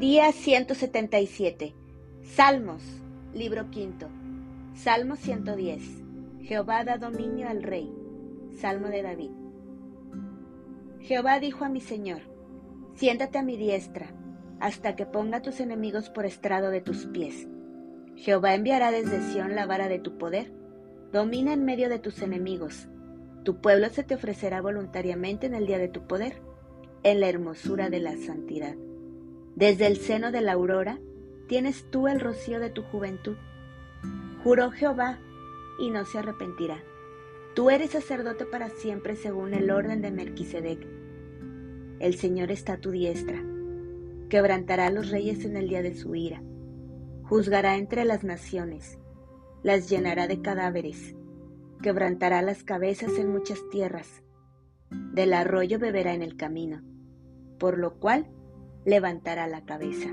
Día 177. Salmos, libro quinto. Salmo 110. Jehová da dominio al rey. Salmo de David. Jehová dijo a mi Señor, siéntate a mi diestra, hasta que ponga tus enemigos por estrado de tus pies. Jehová enviará desde Sión la vara de tu poder. Domina en medio de tus enemigos. Tu pueblo se te ofrecerá voluntariamente en el día de tu poder, en la hermosura de la santidad. Desde el seno de la aurora tienes tú el rocío de tu juventud. Juró Jehová y no se arrepentirá. Tú eres sacerdote para siempre según el orden de Melquisedec. El Señor está a tu diestra. Quebrantará a los reyes en el día de su ira. Juzgará entre las naciones. Las llenará de cadáveres. Quebrantará las cabezas en muchas tierras. Del arroyo beberá en el camino. Por lo cual levantará la cabeza.